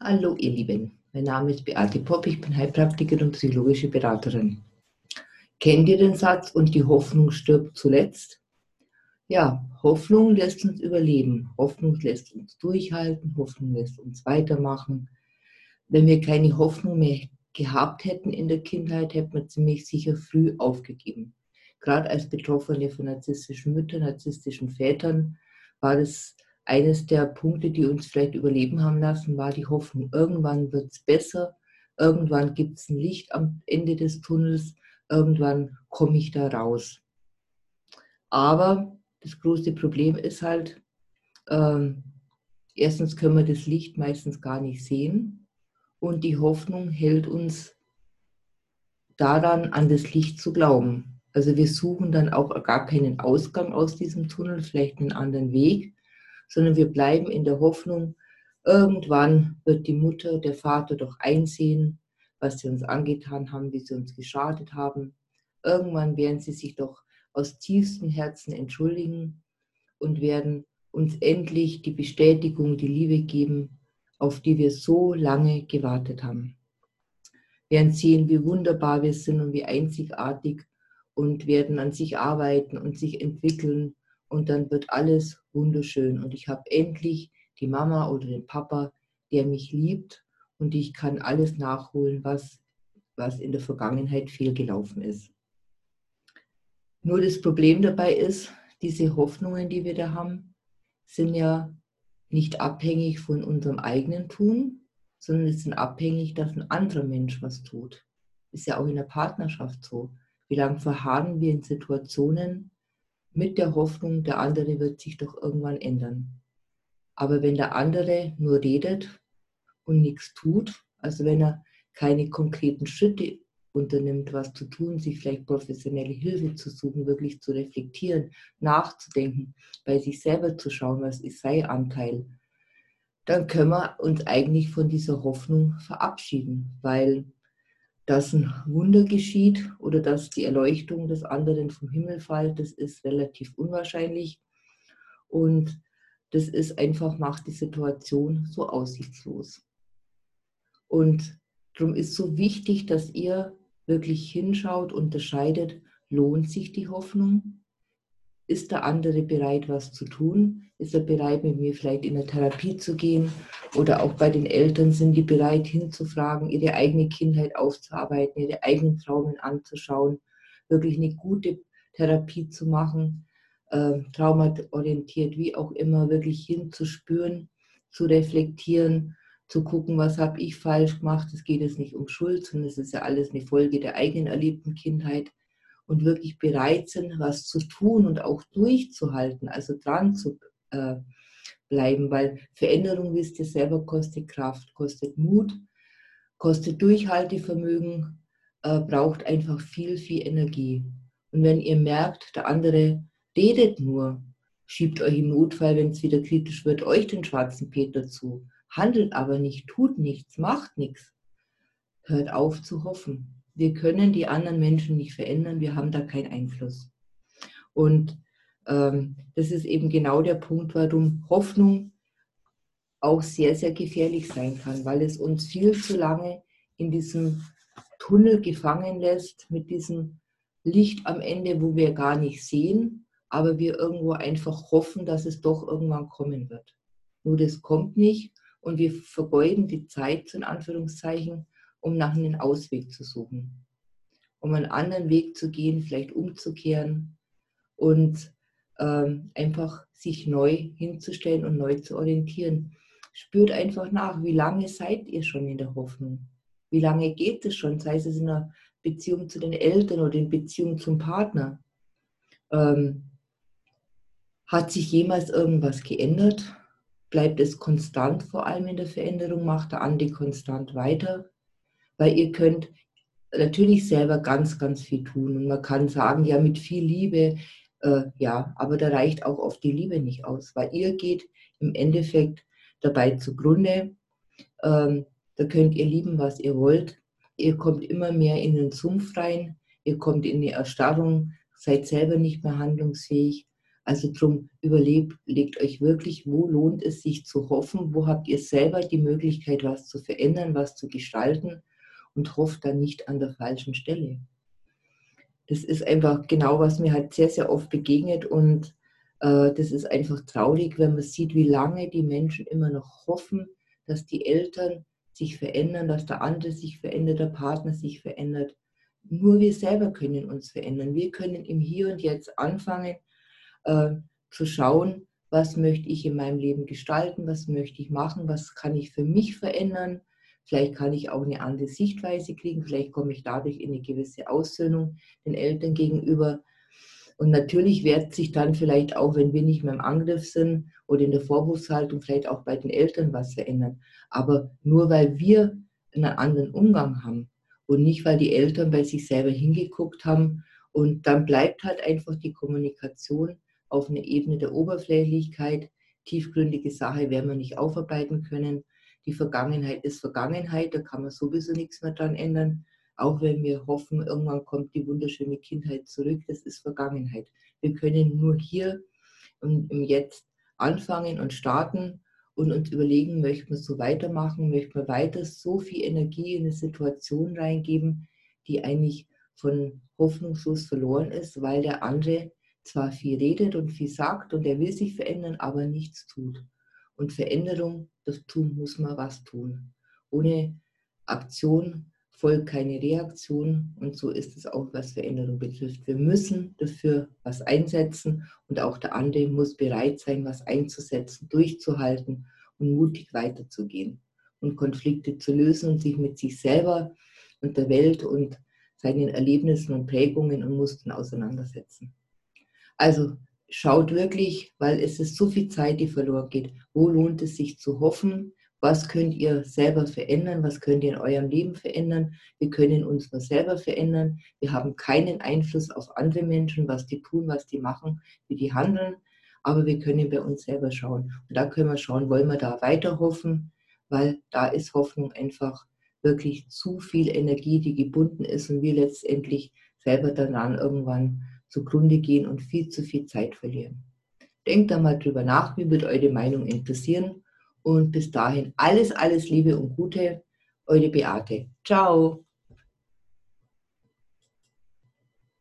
Hallo ihr Lieben, mein Name ist Beate Popp, ich bin Heilpraktikerin und psychologische Beraterin. Kennt ihr den Satz und die Hoffnung stirbt zuletzt? Ja, Hoffnung lässt uns überleben, Hoffnung lässt uns durchhalten, Hoffnung lässt uns weitermachen. Wenn wir keine Hoffnung mehr gehabt hätten in der Kindheit, hätten wir ziemlich sicher früh aufgegeben. Gerade als Betroffene von narzisstischen Müttern, narzisstischen Vätern war das eines der Punkte, die uns vielleicht überleben haben lassen, war die Hoffnung, irgendwann wird es besser, irgendwann gibt es ein Licht am Ende des Tunnels, irgendwann komme ich da raus. Aber das große Problem ist halt, ähm, erstens können wir das Licht meistens gar nicht sehen und die Hoffnung hält uns daran, an das Licht zu glauben. Also wir suchen dann auch gar keinen Ausgang aus diesem Tunnel, vielleicht einen anderen Weg, sondern wir bleiben in der Hoffnung, irgendwann wird die Mutter, der Vater doch einsehen, was sie uns angetan haben, wie sie uns geschadet haben. Irgendwann werden sie sich doch aus tiefstem Herzen entschuldigen und werden uns endlich die Bestätigung, die Liebe geben, auf die wir so lange gewartet haben. Wir werden sehen, wie wunderbar wir sind und wie einzigartig und werden an sich arbeiten und sich entwickeln und dann wird alles wunderschön und ich habe endlich die Mama oder den Papa, der mich liebt und ich kann alles nachholen, was, was in der Vergangenheit fehlgelaufen ist. Nur das Problem dabei ist, diese Hoffnungen, die wir da haben, sind ja nicht abhängig von unserem eigenen Tun, sondern es sind abhängig, dass ein anderer Mensch was tut. Ist ja auch in der Partnerschaft so. Wie lange verharren wir in Situationen, mit der Hoffnung, der andere wird sich doch irgendwann ändern. Aber wenn der andere nur redet und nichts tut, also wenn er keine konkreten Schritte unternimmt, was zu tun, sich vielleicht professionelle Hilfe zu suchen, wirklich zu reflektieren, nachzudenken, bei sich selber zu schauen, was ist sein Anteil, dann können wir uns eigentlich von dieser Hoffnung verabschieden, weil dass ein Wunder geschieht oder dass die Erleuchtung des anderen vom Himmel fällt, das ist relativ unwahrscheinlich. Und das ist einfach, macht die Situation so aussichtslos. Und darum ist so wichtig, dass ihr wirklich hinschaut, unterscheidet, lohnt sich die Hoffnung ist der andere bereit, was zu tun? Ist er bereit, mit mir vielleicht in eine Therapie zu gehen? Oder auch bei den Eltern sind die bereit, hinzufragen, ihre eigene Kindheit aufzuarbeiten, ihre eigenen Traumen anzuschauen, wirklich eine gute Therapie zu machen, äh, traumaorientiert, wie auch immer, wirklich hinzuspüren, zu reflektieren, zu gucken, was habe ich falsch gemacht. Es geht jetzt nicht um Schuld, sondern es ist ja alles eine Folge der eigenen erlebten Kindheit und wirklich bereit sind, was zu tun und auch durchzuhalten, also dran zu äh, bleiben, weil Veränderung, wisst ihr selber, kostet Kraft, kostet Mut, kostet Durchhaltevermögen, äh, braucht einfach viel, viel Energie. Und wenn ihr merkt, der andere redet nur, schiebt euch im Notfall, wenn es wieder kritisch wird, euch den schwarzen Peter zu, handelt aber nicht, tut nichts, macht nichts, hört auf zu hoffen. Wir können die anderen Menschen nicht verändern, wir haben da keinen Einfluss. Und ähm, das ist eben genau der Punkt, warum Hoffnung auch sehr, sehr gefährlich sein kann, weil es uns viel zu lange in diesem Tunnel gefangen lässt, mit diesem Licht am Ende, wo wir gar nicht sehen, aber wir irgendwo einfach hoffen, dass es doch irgendwann kommen wird. Nur das kommt nicht und wir vergeuden die Zeit, in Anführungszeichen, um nach einem Ausweg zu suchen, um einen anderen Weg zu gehen, vielleicht umzukehren und ähm, einfach sich neu hinzustellen und neu zu orientieren. Spürt einfach nach, wie lange seid ihr schon in der Hoffnung? Wie lange geht es schon, sei es in einer Beziehung zu den Eltern oder in Beziehung zum Partner? Ähm, hat sich jemals irgendwas geändert? Bleibt es konstant vor allem in der Veränderung? Macht der Andi konstant weiter? Weil ihr könnt natürlich selber ganz, ganz viel tun. Und man kann sagen, ja, mit viel Liebe, äh, ja, aber da reicht auch oft die Liebe nicht aus, weil ihr geht im Endeffekt dabei zugrunde. Ähm, da könnt ihr lieben, was ihr wollt. Ihr kommt immer mehr in den Sumpf rein, ihr kommt in die Erstarrung, seid selber nicht mehr handlungsfähig. Also drum überlebt, legt euch wirklich, wo lohnt es sich zu hoffen, wo habt ihr selber die Möglichkeit, was zu verändern, was zu gestalten und hofft dann nicht an der falschen Stelle. Das ist einfach genau, was mir halt sehr, sehr oft begegnet und äh, das ist einfach traurig, wenn man sieht, wie lange die Menschen immer noch hoffen, dass die Eltern sich verändern, dass der andere sich verändert, der Partner sich verändert. Nur wir selber können uns verändern. Wir können im Hier und Jetzt anfangen äh, zu schauen, was möchte ich in meinem Leben gestalten, was möchte ich machen, was kann ich für mich verändern. Vielleicht kann ich auch eine andere Sichtweise kriegen, vielleicht komme ich dadurch in eine gewisse Aussöhnung den Eltern gegenüber. Und natürlich wird sich dann vielleicht auch, wenn wir nicht mehr im Angriff sind oder in der Vorwurfshaltung, vielleicht auch bei den Eltern was verändern. Aber nur weil wir einen anderen Umgang haben und nicht, weil die Eltern bei sich selber hingeguckt haben. Und dann bleibt halt einfach die Kommunikation auf einer Ebene der Oberflächlichkeit. Tiefgründige Sache werden wir nicht aufarbeiten können. Die Vergangenheit ist Vergangenheit, da kann man sowieso nichts mehr dran ändern. Auch wenn wir hoffen, irgendwann kommt die wunderschöne Kindheit zurück, das ist Vergangenheit. Wir können nur hier und im Jetzt anfangen und starten und uns überlegen, möchten wir so weitermachen, möchten wir weiter so viel Energie in eine Situation reingeben, die eigentlich von hoffnungslos verloren ist, weil der andere zwar viel redet und viel sagt und er will sich verändern, aber nichts tut. Und Veränderung, das tun muss man was tun. Ohne Aktion folgt keine Reaktion und so ist es auch, was Veränderung betrifft. Wir müssen dafür was einsetzen und auch der andere muss bereit sein, was einzusetzen, durchzuhalten und mutig weiterzugehen und Konflikte zu lösen und sich mit sich selber und der Welt und seinen Erlebnissen und Prägungen und Mustern auseinandersetzen. Also schaut wirklich, weil es ist so viel Zeit, die verloren geht. Wo lohnt es sich zu hoffen? Was könnt ihr selber verändern? Was könnt ihr in eurem Leben verändern? Wir können uns nur selber verändern. Wir haben keinen Einfluss auf andere Menschen, was die tun, was die machen, wie die handeln. Aber wir können bei uns selber schauen. Und da können wir schauen, wollen wir da weiter hoffen? Weil da ist Hoffnung einfach wirklich zu viel Energie, die gebunden ist und wir letztendlich selber daran irgendwann zugrunde gehen und viel zu viel Zeit verlieren. Denkt da mal drüber nach, wie wird eure Meinung interessieren und bis dahin alles, alles Liebe und Gute, eure Beate. Ciao.